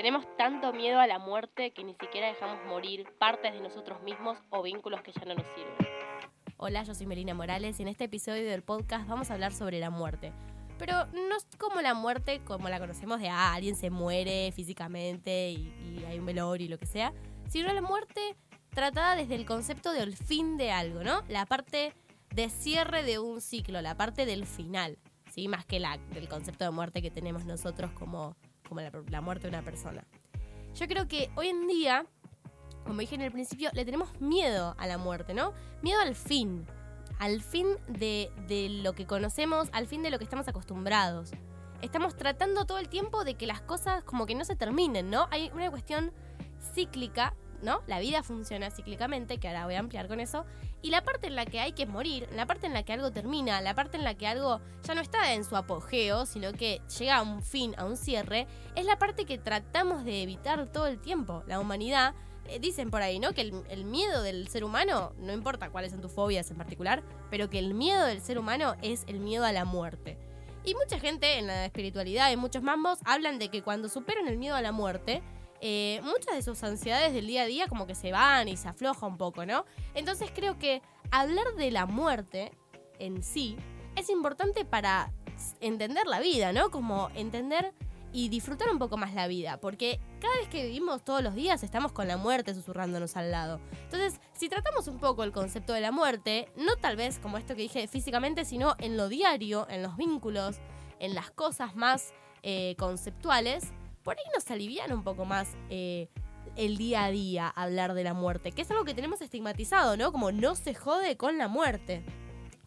Tenemos tanto miedo a la muerte que ni siquiera dejamos morir partes de nosotros mismos o vínculos que ya no nos sirven. Hola, yo soy Melina Morales y en este episodio del podcast vamos a hablar sobre la muerte. Pero no como la muerte como la conocemos de ah, alguien se muere físicamente y, y hay un velorio y lo que sea, sino la muerte tratada desde el concepto del fin de algo, ¿no? La parte de cierre de un ciclo, la parte del final, ¿sí? Más que la, del concepto de muerte que tenemos nosotros como como la, muerte de una persona. Yo creo que hoy en día, como dije en el principio, le tenemos miedo a la muerte, ¿no? Miedo al fin, al fin de, de, lo que conocemos, al fin de lo que estamos acostumbrados. Estamos tratando todo el tiempo de que las cosas como que no se terminen, ¿no? Hay una cuestión cíclica ¿no? La vida funciona cíclicamente, que ahora voy a ampliar con eso. Y la parte en la que hay que morir, la parte en la que algo termina, la parte en la que algo ya no está en su apogeo, sino que llega a un fin, a un cierre, es la parte que tratamos de evitar todo el tiempo. La humanidad, eh, dicen por ahí, ¿no? Que el, el, miedo del ser humano, no importa cuáles son tus fobias en particular, pero que el miedo del ser humano es el miedo a la muerte. Y mucha gente en la espiritualidad, en muchos mambos, hablan de que cuando superan el miedo a la muerte, eh, muchas de sus ansiedades del día a día como que se van y se afloja un poco, ¿no? Entonces creo que hablar de la muerte en sí es importante para entender la vida, ¿no? Como entender y disfrutar un poco más la vida, porque cada vez que vivimos todos los días estamos con la muerte susurrándonos al lado. Entonces, si tratamos un poco el concepto de la muerte, no tal vez como esto que dije físicamente, sino en lo diario, en los vínculos, en las cosas más eh, conceptuales, por ahí nos alivian un poco más eh, el día a día hablar de la muerte, que es algo que tenemos estigmatizado, ¿no? Como no se jode con la muerte.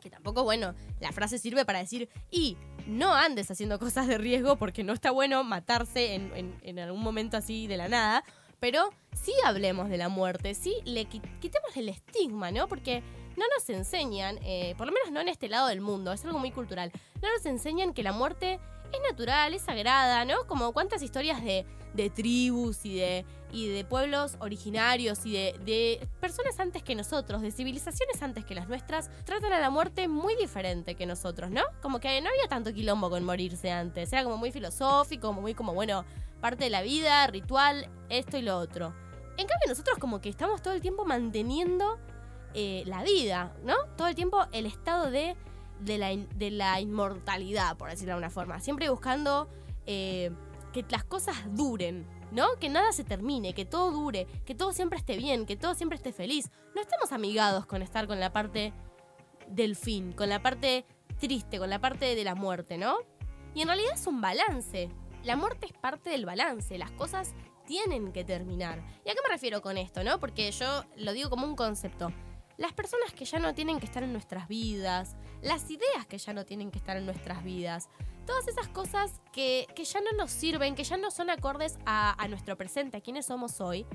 Que tampoco, bueno, la frase sirve para decir, y no andes haciendo cosas de riesgo porque no está bueno matarse en, algún momento así de la nada, pero sí hablemos de la muerte, sí le quitemos el estigma, ¿no? Porque no nos enseñan, eh, por lo menos no en este lado del mundo, es algo muy cultural, no nos enseñan que la muerte es natural, es sagrada, ¿no? Como cuántas historias de, de tribus y de, y de pueblos originarios y de, de, personas antes que nosotros, de civilizaciones antes que las nuestras, tratan a la muerte muy diferente que nosotros, ¿no? Como que no había tanto quilombo con morirse antes, era como muy filosófico, muy como, bueno, parte de la vida, ritual, esto y lo otro. En cambio nosotros como que estamos todo el tiempo manteniendo eh, la vida, ¿no? Todo el tiempo el estado de de la, inmortalidad, por decirlo de alguna forma. Siempre buscando eh, que las cosas duren, ¿no? Que nada se termine, que todo dure, que todo siempre esté bien, que todo siempre esté feliz. No estamos amigados con estar con la parte del fin, con la parte triste, con la parte de la muerte, ¿no? Y en realidad es un balance. La muerte es parte del balance. Las cosas tienen que terminar. ¿Y a qué me refiero con esto, no? Porque yo lo digo como un concepto las personas que ya no tienen que estar en nuestras vidas, las ideas que ya no tienen que estar en nuestras vidas, todas esas cosas que, ya no nos sirven, que ya no son acordes a, nuestro presente, a quienes somos hoy,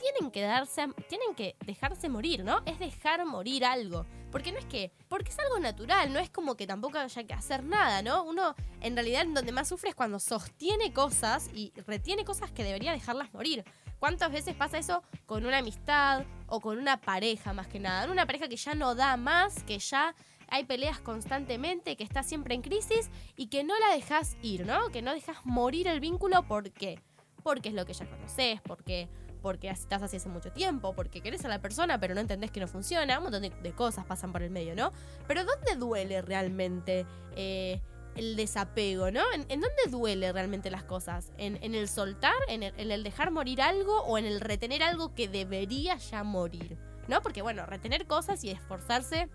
tienen que darse, tienen que dejarse morir, ¿no? Es dejar morir algo. Porque no es que, porque es algo natural, no es como que tampoco haya que hacer nada, ¿no? Uno en realidad donde más sufre es cuando sostiene cosas y retiene cosas que debería dejarlas morir. ¿Cuántas veces pasa eso con una amistad o con una pareja más que nada? Una pareja que ya no da más, que ya hay peleas constantemente, que está siempre en crisis y que no la dejas ir, ¿no? Que no dejas morir el vínculo, ¿por qué? Porque es lo que ya conoces, porque porque estás así hace mucho tiempo, porque querés a la persona pero no entendés que no funciona, un montón de, cosas pasan por el medio, ¿no? Pero ¿dónde duele realmente eh, el desapego, ¿no? ¿En, dónde duele realmente las cosas? ¿En, el soltar? ¿En el, dejar morir algo? ¿O en el retener algo que debería ya morir? ¿No? Porque bueno, retener cosas y esforzarse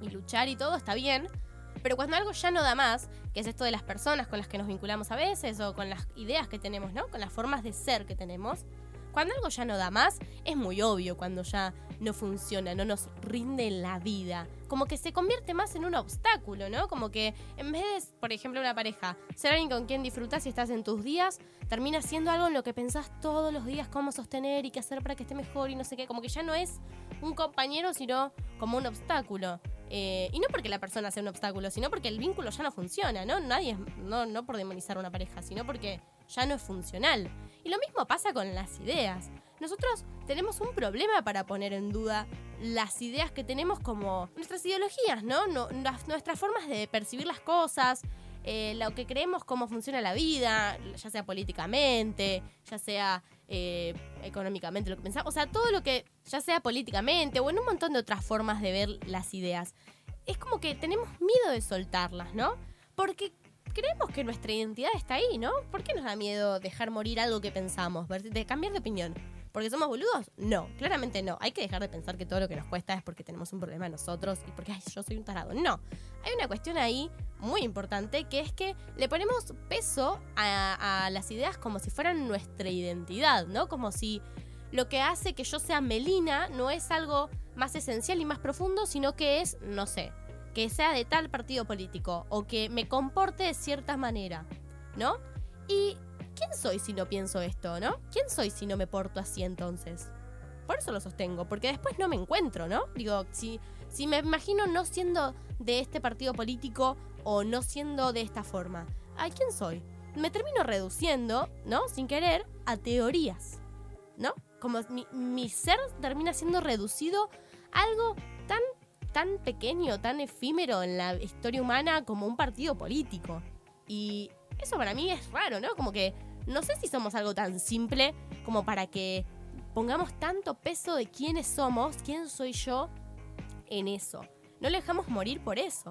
y luchar y todo está bien. Pero cuando algo ya no da más, que es esto de las personas con las que nos vinculamos a veces o con las ideas que tenemos, ¿no? Con las formas de ser que tenemos, cuando algo ya no da más, es muy obvio cuando ya no funciona, no nos rinde la vida. Como que se convierte más en un obstáculo, ¿no? Como que en vez de, por ejemplo, una pareja, ser alguien con quien disfrutas y estás en tus días, termina siendo algo en lo que pensás todos los días cómo sostener y qué hacer para que esté mejor y no sé qué. Como que ya no es un compañero, sino como un obstáculo. Eh, y no porque la persona sea un obstáculo, sino porque el vínculo ya no funciona, ¿no? Nadie, no, no por demonizar una pareja, sino porque ya no es funcional. Y lo mismo pasa con las ideas. Nosotros tenemos un problema para poner en duda las ideas que tenemos como nuestras ideologías, ¿no? nuestras formas de percibir las cosas. Eh, lo que creemos cómo funciona la vida, ya sea políticamente, ya sea eh, económicamente, lo que pensamos, o sea, todo lo que, ya sea políticamente o en un montón de otras formas de ver las ideas, es como que tenemos miedo de soltarlas, ¿no? Porque creemos que nuestra identidad está ahí, ¿no? ¿Por qué nos da miedo dejar morir algo que pensamos, de cambiar de opinión? ¿Porque somos boludos? No, claramente no. Hay que dejar de pensar que todo lo que nos cuesta es porque tenemos un problema nosotros y porque yo soy un tarado. No. Hay una cuestión ahí muy importante que es que le ponemos peso a, las ideas como si fueran nuestra identidad, ¿no? Como si lo que hace que yo sea Melina no es algo más esencial y más profundo, sino que es, no sé, que sea de tal partido político o que me comporte de cierta manera, ¿no? Y ¿quién soy si no pienso esto, no? ¿Quién soy si no me porto así entonces? Por eso lo sostengo, porque después no me encuentro, ¿no? Digo, si, si me imagino no siendo de este partido político o no siendo de esta forma, ¿a quién soy? Me termino reduciendo, ¿no? Sin querer, a teorías, ¿no? Como mi, mi ser termina siendo reducido a algo tan, tan pequeño, tan efímero en la historia humana como un partido político. Y eso para mí es raro, ¿no? Como que no sé si somos algo tan simple como para que pongamos tanto peso de quiénes somos, quién soy yo en eso. No le dejamos morir por eso.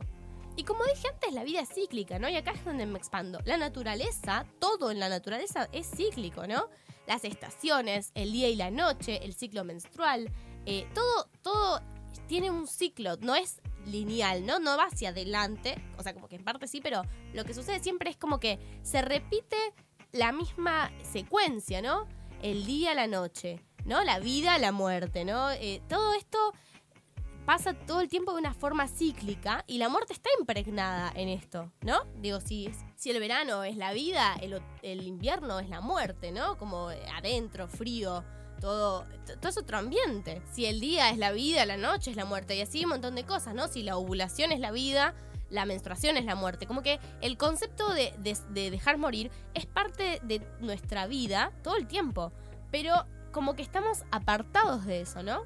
Y como dije antes, la vida es cíclica, ¿no? Y acá es donde me expando. La naturaleza, todo en la naturaleza es cíclico, ¿no? Las estaciones, el día y la noche, el ciclo menstrual, eh, todo, todo tiene un ciclo, no es lineal, ¿no? No va hacia adelante, o sea, como que en parte sí, pero lo que sucede siempre es como que se repite la misma secuencia, ¿no? El día, la noche, ¿no? La vida, la muerte, ¿no? Eh, todo esto pasa todo el tiempo de una forma cíclica y la muerte está impregnada en esto, ¿no? Digo, si, si el verano es la vida, el, el invierno es la muerte, ¿no? Como adentro, frío, todo, todo es otro ambiente. Si el día es la vida, la noche es la muerte y así un montón de cosas, ¿no? Si la ovulación es la vida, la menstruación es la muerte. Como que el concepto de, dejar morir es parte de nuestra vida todo el tiempo. Pero como que estamos apartados de eso, ¿no?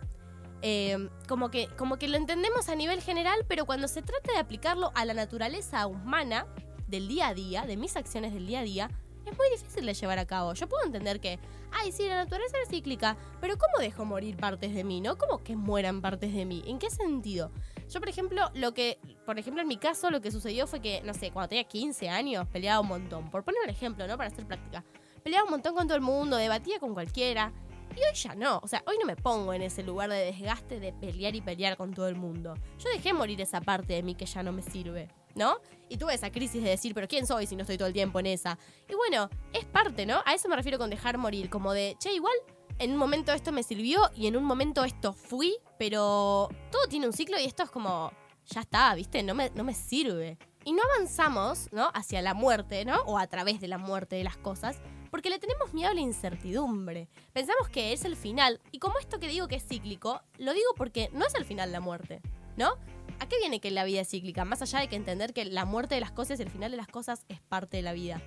Eh, como, que, como que lo entendemos a nivel general, pero cuando se trata de aplicarlo a la naturaleza humana del día a día, de mis acciones del día a día, es muy difícil de llevar a cabo. Yo puedo entender que, ay, sí, la naturaleza es cíclica, pero ¿cómo dejo morir partes de mí, no? ¿Cómo que mueran partes de mí? ¿En qué sentido? Yo, por ejemplo, lo que, por ejemplo, en mi caso, lo que sucedió fue que, no sé, cuando tenía 15 años, peleaba un montón. Por poner un ejemplo, ¿no? Para hacer práctica. Peleaba un montón con todo el mundo, debatía con cualquiera. Y hoy ya no. O sea, hoy no me pongo en ese lugar de desgaste de pelear y pelear con todo el mundo. Yo dejé morir esa parte de mí que ya no me sirve. ¿No? Y tuve esa crisis de decir, pero ¿quién soy si no estoy todo el tiempo en esa? Y bueno, es parte, ¿no? A eso me refiero con dejar morir, como de, che, igual en un momento esto me sirvió y en un momento esto fui, pero todo tiene un ciclo y esto es como, ya está, ¿viste? No me, no me sirve. Y no avanzamos, ¿no? Hacia la muerte, ¿no? O a través de la muerte de las cosas, porque le tenemos miedo a la incertidumbre. Pensamos que es el final, y como esto que digo que es cíclico, lo digo porque no es el final la muerte, ¿no? ¿A qué viene que la vida es cíclica? Más allá de que entender que la muerte de las cosas y el final de las cosas es parte de la vida.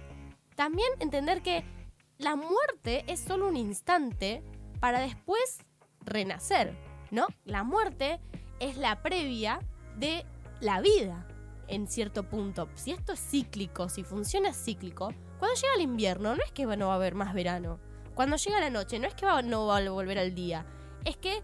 También entender que la muerte es solo un instante para después renacer, ¿no? La muerte es la previa de la vida, en cierto punto. Si esto es cíclico, si funciona cíclico, cuando llega el invierno no es que no va a haber más verano. Cuando llega la noche no es que no va a volver al día. Es que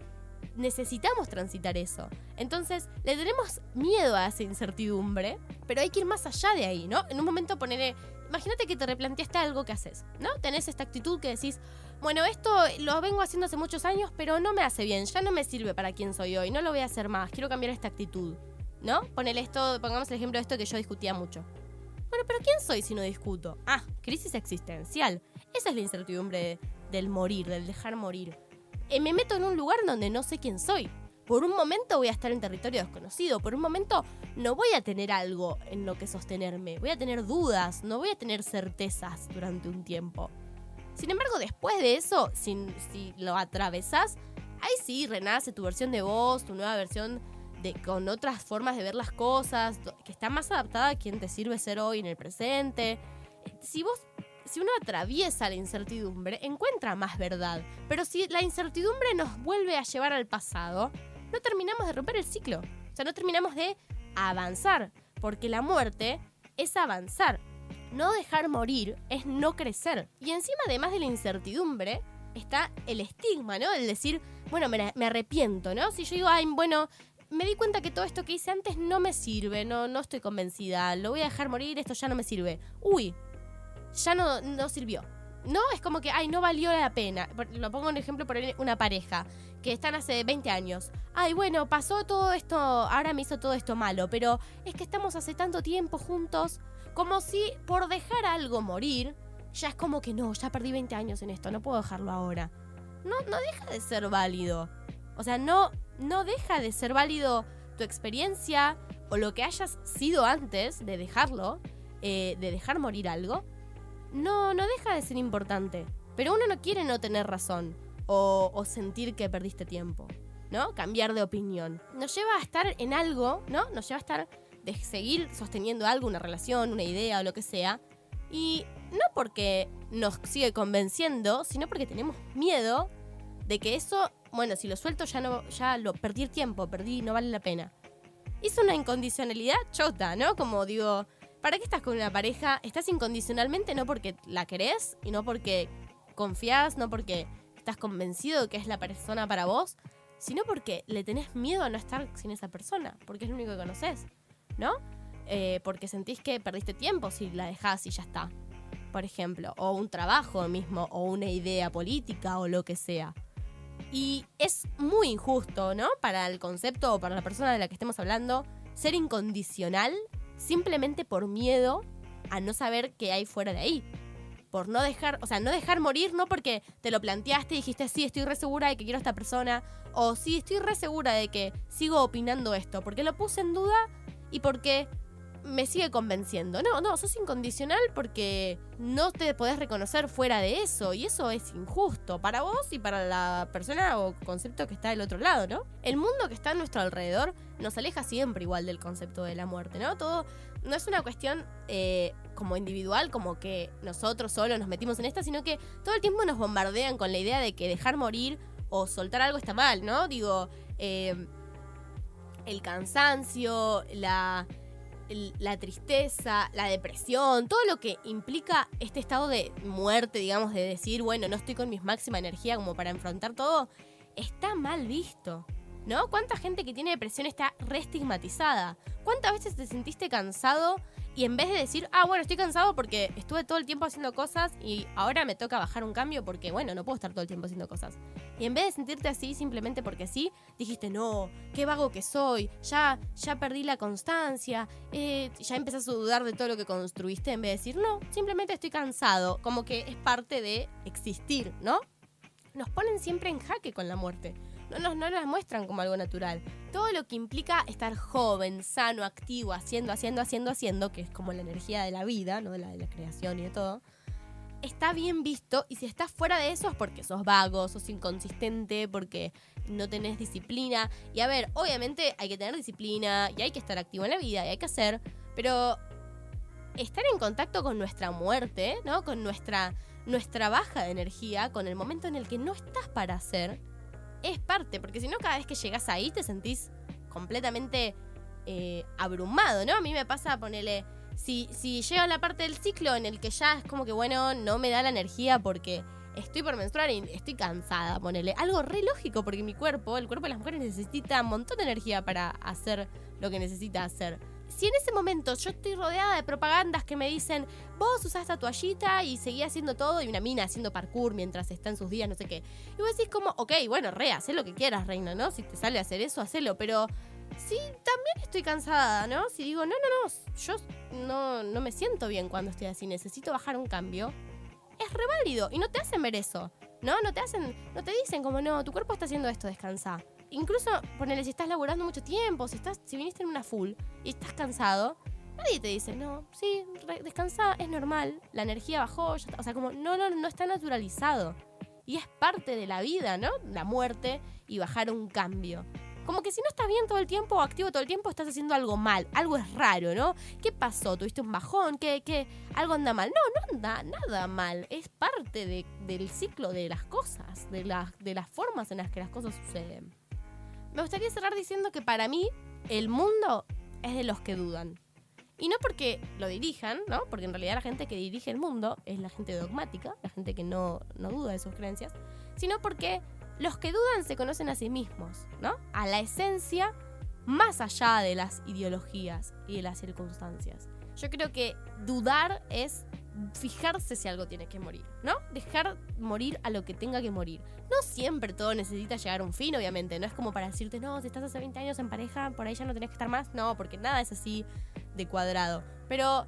necesitamos transitar eso. Entonces, le tenemos miedo a esa incertidumbre, pero hay que ir más allá de ahí, ¿no? En un momento poner, imagínate que te replanteaste algo que haces, ¿no? Tenés esta actitud que decís, bueno, esto lo vengo haciendo hace muchos años, pero no me hace bien, ya no me sirve para quien soy hoy, no lo voy a hacer más, quiero cambiar esta actitud, ¿no? Ponele esto, pongamos el ejemplo de esto que yo discutía mucho. Bueno, pero ¿quién soy si no discuto? Ah, crisis existencial. Esa es la incertidumbre del morir, del dejar morir. Eh, me meto en un lugar donde no sé quién soy. Por un momento voy a estar en territorio desconocido, por un momento no voy a tener algo en lo que sostenerme, voy a tener dudas, no voy a tener certezas durante un tiempo. Sin embargo, después de eso, si, si lo atravesás, ahí sí renace tu versión de voz, tu nueva versión de, con otras formas de ver las cosas, que está más adaptada a quien te sirve ser hoy en el presente. Si vos si uno atraviesa la incertidumbre, encuentra más verdad. Pero si la incertidumbre nos vuelve a llevar al pasado, no terminamos de romper el ciclo. O sea, no terminamos de avanzar. Porque la muerte es avanzar. No dejar morir es no crecer. Y encima, además de la incertidumbre, está el estigma, ¿no? El decir, bueno, me, arrepiento, ¿no? Si yo digo, ay, bueno, me di cuenta que todo esto que hice antes no me sirve, no, no estoy convencida, lo voy a dejar morir, esto ya no me sirve. Uy, ya no, no sirvió. No, es como que, ay, no valió la pena. Lo pongo un ejemplo por una pareja que están hace 20 años. Ay, bueno, pasó todo esto, ahora me hizo todo esto malo, pero es que estamos hace tanto tiempo juntos, como si por dejar algo morir, ya es como que no, ya perdí 20 años en esto, no puedo dejarlo ahora. No, no deja de ser válido. O sea, no, no deja de ser válido tu experiencia o lo que hayas sido antes de dejarlo, eh, de dejar morir algo. No, no deja de ser importante. Pero uno no quiere no tener razón o, sentir que perdiste tiempo, ¿no? Cambiar de opinión. Nos lleva a estar en algo, ¿no? Nos lleva a estar de seguir sosteniendo algo, una relación, una idea o lo que sea. Y no porque nos sigue convenciendo, sino porque tenemos miedo de que eso, bueno, si lo suelto ya no, ya lo perdí el tiempo, perdí, no vale la pena. Es una incondicionalidad chota, ¿no? Como digo, ¿para qué estás con una pareja? Estás incondicionalmente no porque la querés y no porque confías, no porque estás convencido de que es la persona para vos, sino porque le tenés miedo a no estar sin esa persona, porque es lo único que conoces, ¿no? Eh, porque sentís que perdiste tiempo si la dejás y ya está, por ejemplo, o un trabajo mismo, o una idea política, o lo que sea. Y es muy injusto, ¿no? Para el concepto o para la persona de la que estemos hablando, ser incondicional simplemente por miedo a no saber qué hay fuera de ahí. Por no dejar, o sea, no dejar morir, no porque te lo planteaste y dijiste, sí, estoy re segura de que quiero a esta persona, o sí, estoy re segura de que sigo opinando esto, porque lo puse en duda y porque me sigue convenciendo. No, no, sos incondicional porque no te podés reconocer fuera de eso y eso es injusto para vos y para la persona o concepto que está del otro lado, ¿no? El mundo que está a nuestro alrededor nos aleja siempre igual del concepto de la muerte, ¿no? Todo no es una cuestión eh, como individual, como que nosotros solo nos metimos en esta, sino que todo el tiempo nos bombardean con la idea de que dejar morir o soltar algo está mal, ¿no? Digo, eh, el cansancio, la la tristeza, la depresión, todo lo que implica este estado de muerte, digamos, de decir, bueno, no estoy con mi máxima energía como para enfrentar todo, está mal visto. ¿No? ¿Cuánta gente que tiene depresión está reestigmatizada? ¿Cuántas veces te sentiste cansado y en vez de decir, ah, bueno, estoy cansado porque estuve todo el tiempo haciendo cosas y ahora me toca bajar un cambio porque, bueno, no puedo estar todo el tiempo haciendo cosas. Y en vez de sentirte así simplemente porque sí, dijiste, no, qué vago que soy, ya, ya perdí la constancia, eh, ya empezás a dudar de todo lo que construiste en vez de decir, no, simplemente estoy cansado, como que es parte de existir, ¿no? Nos ponen siempre en jaque con la muerte no nos no las muestran como algo natural. Todo lo que implica estar joven, sano, activo, haciendo, haciendo, haciendo, haciendo, que es como la energía de la vida, no de la, de la creación y de todo, está bien visto y si estás fuera de eso es porque sos vago, sos inconsistente, porque no tenés disciplina. Y a ver, obviamente hay que tener disciplina y hay que estar activo en la vida y hay que hacer, pero estar en contacto con nuestra muerte, ¿no? Con nuestra, nuestra baja de energía, con el momento en el que no estás para hacer, es parte, porque si no, cada vez que llegas ahí te sentís completamente eh, abrumado, ¿no? A mí me pasa, ponerle. Si, si llega la parte del ciclo en el que ya es como que, bueno, no me da la energía porque estoy por menstruar y estoy cansada, ponele. Algo re lógico porque mi cuerpo, el cuerpo de las mujeres necesita un montón de energía para hacer lo que necesita hacer si en ese momento yo estoy rodeada de propagandas que me dicen, vos usás esta toallita y seguí haciendo todo, y una mina haciendo parkour mientras está en sus días, no sé qué. Y vos decís como, ok, bueno, re, haz lo que quieras, reina, ¿no? Si te sale a hacer eso, hacelo, pero sí, también estoy cansada, ¿no? Si digo, no, no, no, yo no, no me siento bien cuando estoy así, necesito bajar un cambio, es re válido y no te hacen ver eso, ¿no? No te hacen, no te dicen como, no, tu cuerpo está haciendo esto, descansa incluso ponele si estás laburando mucho tiempo, si estás, si viniste en una full y estás cansado, nadie te dice, no, sí, descansa, es normal, la energía bajó, o sea, como no, no, no está naturalizado. Y es parte de la vida, ¿no? La muerte y bajar un cambio. Como que si no estás bien todo el tiempo o activo todo el tiempo, estás haciendo algo mal. Algo es raro, ¿no? ¿Qué pasó? ¿Tuviste un bajón? ¿Qué? qué? ¿Algo anda mal? No, no anda nada mal. Es parte del ciclo de las cosas, de, de las formas en las que las cosas suceden. Me gustaría cerrar diciendo que para mí el mundo es de los que dudan. Y no porque lo dirijan, ¿no? Porque en realidad la gente que dirige el mundo es la gente dogmática, la gente que no, no duda de sus creencias, sino porque los que dudan se conocen a sí mismos, ¿no? A la esencia más allá de las ideologías y de las circunstancias. Yo creo que dudar es fijarse si algo tiene que morir, ¿no? Dejar morir a lo que tenga que morir. No siempre todo necesita llegar a un fin, obviamente. No es como para decirte, no, si estás hace 20 años en pareja, por ahí ya no tenés que estar más. No, porque nada es así de cuadrado. Pero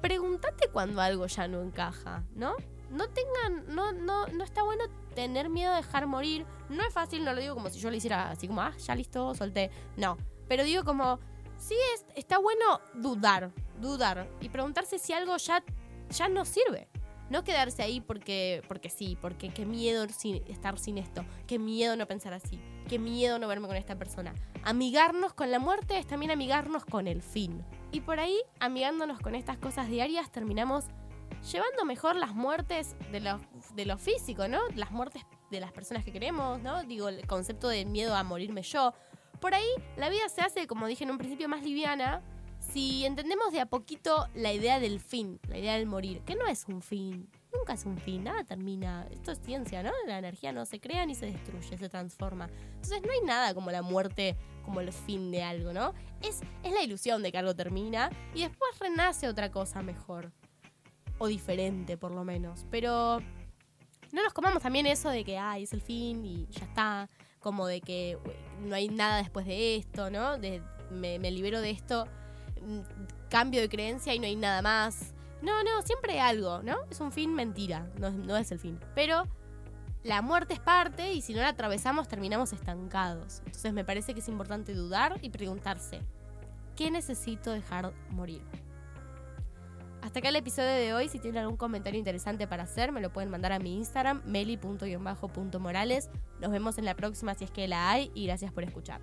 pregúntate cuando algo ya no encaja, ¿no? No tengan, no, no, no está bueno tener miedo de dejar morir. No es fácil, no lo digo como si yo lo hiciera así como, ah, ya listo, solté. No. Pero digo como, sí es, está bueno dudar, dudar y preguntarse si algo ya ya no sirve. No quedarse ahí porque, porque sí, porque qué miedo estar sin esto, qué miedo no pensar así, qué miedo no verme con esta persona. Amigarnos con la muerte es también amigarnos con el fin. Y por ahí, amigándonos con estas cosas diarias, terminamos llevando mejor las muertes de lo, de lo físico, ¿no? Las muertes de las personas que queremos, ¿no? Digo, el concepto de miedo a morirme yo. Por ahí, la vida se hace, como dije en un principio, más liviana si entendemos de a poquito la idea del fin, la idea del morir, que no es un fin, nunca es un fin, nada termina. Esto es ciencia, ¿no? La energía no se crea ni se destruye, se transforma. Entonces no hay nada como la muerte como el fin de algo, ¿no? Es, es la ilusión de que algo termina y después renace otra cosa mejor. O diferente, por lo menos. Pero no nos comamos también eso de que, ay, es el fin y ya está. Como de que no hay nada después de esto, ¿no? De, me, me libero de esto cambio de creencia y no hay nada más. No, no, siempre hay algo, ¿no? Es un fin mentira, no, no es el fin. Pero la muerte es parte y si no la atravesamos terminamos estancados. Entonces me parece que es importante dudar y preguntarse, ¿qué necesito dejar morir? Hasta acá el episodio de hoy. Si tienen algún comentario interesante para hacer, me lo pueden mandar a mi Instagram, meli.morales. Nos vemos en la próxima si es que la hay y gracias por escuchar.